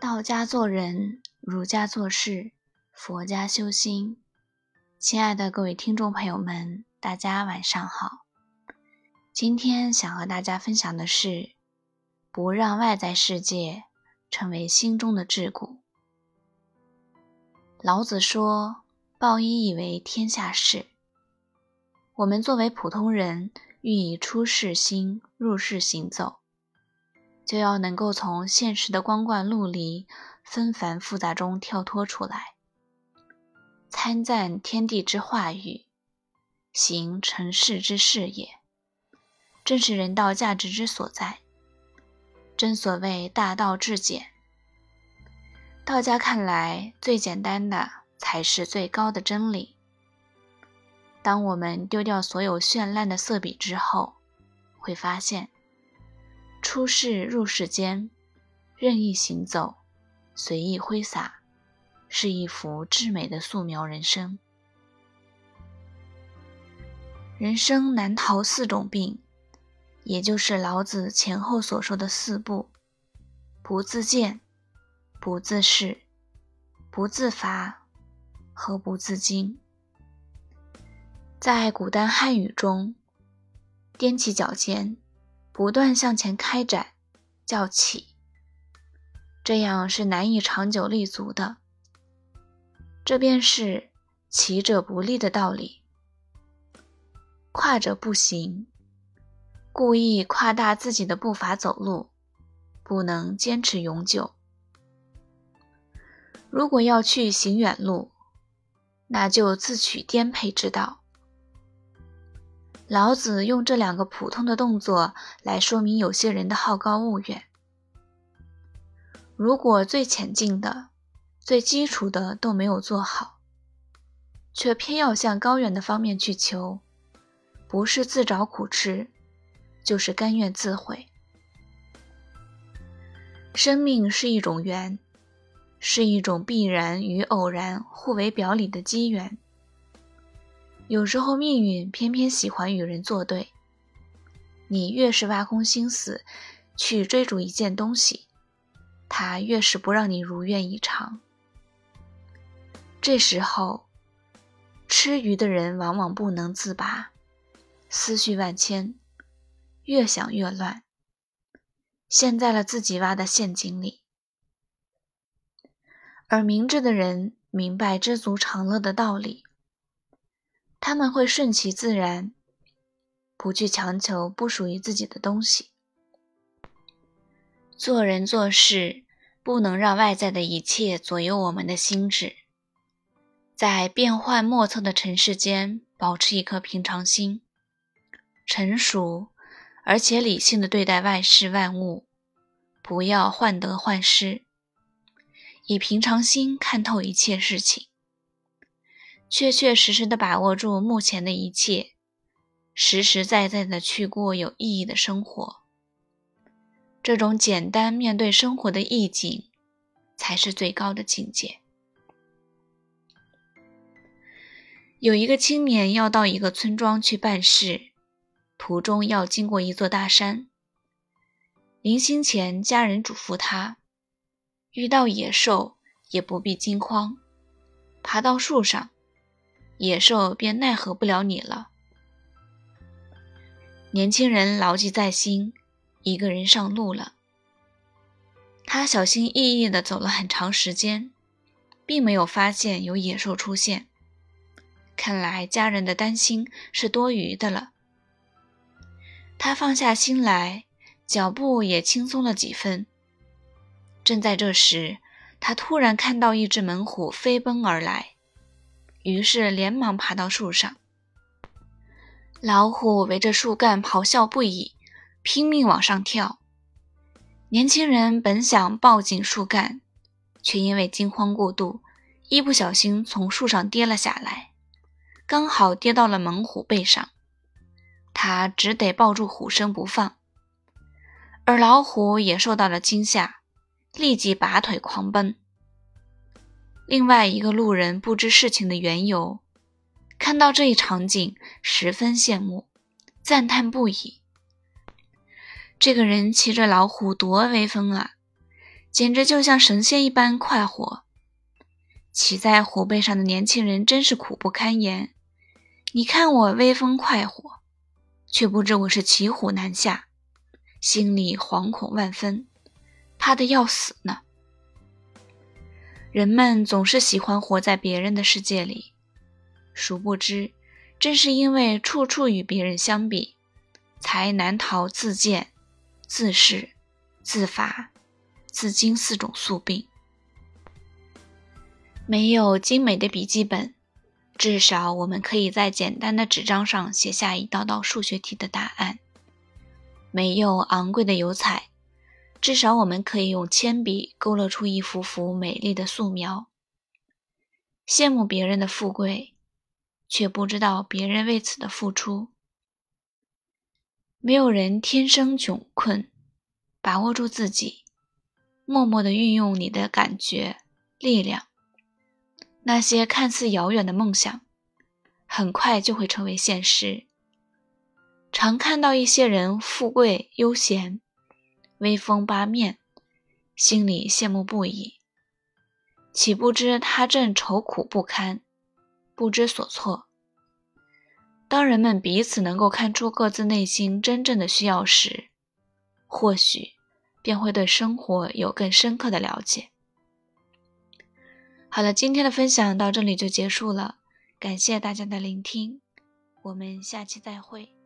道家做人，儒家做事，佛家修心。亲爱的各位听众朋友们，大家晚上好。今天想和大家分享的是，不让外在世界成为心中的桎梏。老子说：“抱一以为天下事。”我们作为普通人，欲以出世心入世行走。就要能够从现实的光怪陆离、纷繁复杂中跳脱出来，参赞天地之化育，行成事之事也，正是人道价值之所在。正所谓大道至简，道家看来最简单的才是最高的真理。当我们丢掉所有绚烂的色笔之后，会发现。出世入世间，任意行走，随意挥洒，是一幅至美的素描人生。人生难逃四种病，也就是老子前后所说的四不：不自见、不自视、不自伐和不自矜。在古代汉语中，踮起脚尖。不断向前开展，叫起，这样是难以长久立足的。这便是起者不立的道理。跨者不行，故意夸大自己的步伐走路，不能坚持永久。如果要去行远路，那就自取颠沛之道。老子用这两个普通的动作来说明有些人的好高骛远。如果最浅近的、最基础的都没有做好，却偏要向高远的方面去求，不是自找苦吃，就是甘愿自毁。生命是一种缘，是一种必然与偶然互为表里的机缘。有时候命运偏偏喜欢与人作对，你越是挖空心思去追逐一件东西，它越是不让你如愿以偿。这时候，吃鱼的人往往不能自拔，思绪万千，越想越乱，陷在了自己挖的陷阱里。而明智的人明白知足常乐的道理。他们会顺其自然，不去强求不属于自己的东西。做人做事，不能让外在的一切左右我们的心智。在变幻莫测的尘世间，保持一颗平常心，成熟而且理性的对待万事万物，不要患得患失，以平常心看透一切事情。确确实实的把握住目前的一切，实实在在的去过有意义的生活。这种简单面对生活的意境，才是最高的境界。有一个青年要到一个村庄去办事，途中要经过一座大山。临行前，家人嘱咐他：遇到野兽也不必惊慌，爬到树上。野兽便奈何不了你了。年轻人牢记在心，一个人上路了。他小心翼翼地走了很长时间，并没有发现有野兽出现。看来家人的担心是多余的了。他放下心来，脚步也轻松了几分。正在这时，他突然看到一只猛虎飞奔而来。于是连忙爬到树上，老虎围着树干咆哮不已，拼命往上跳。年轻人本想抱紧树干，却因为惊慌过度，一不小心从树上跌了下来，刚好跌到了猛虎背上，他只得抱住虎身不放。而老虎也受到了惊吓，立即拔腿狂奔。另外一个路人不知事情的缘由，看到这一场景，十分羡慕，赞叹不已。这个人骑着老虎多威风啊！简直就像神仙一般快活。骑在虎背上的年轻人真是苦不堪言。你看我威风快活，却不知我是骑虎难下，心里惶恐万分，怕得要死呢。人们总是喜欢活在别人的世界里，殊不知，正是因为处处与别人相比，才难逃自贱、自恃、自罚、自矜四种宿病。没有精美的笔记本，至少我们可以在简单的纸张上写下一道道数学题的答案；没有昂贵的油彩，至少我们可以用铅笔勾勒出一幅幅美丽的素描。羡慕别人的富贵，却不知道别人为此的付出。没有人天生窘困，把握住自己，默默地运用你的感觉、力量。那些看似遥远的梦想，很快就会成为现实。常看到一些人富贵悠闲、威风八面，心里羡慕不已，岂不知他正愁苦不堪、不知所措。当人们彼此能够看出各自内心真正的需要时，或许便会对生活有更深刻的了解。好了，今天的分享到这里就结束了，感谢大家的聆听，我们下期再会。